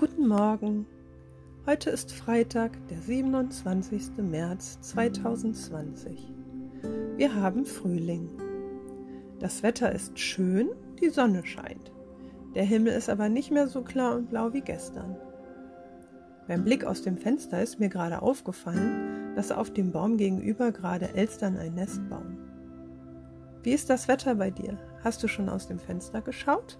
Guten Morgen. Heute ist Freitag, der 27. März 2020. Wir haben Frühling. Das Wetter ist schön, die Sonne scheint. Der Himmel ist aber nicht mehr so klar und blau wie gestern. Beim Blick aus dem Fenster ist mir gerade aufgefallen, dass auf dem Baum gegenüber gerade Elstern ein Nest bauen. Wie ist das Wetter bei dir? Hast du schon aus dem Fenster geschaut?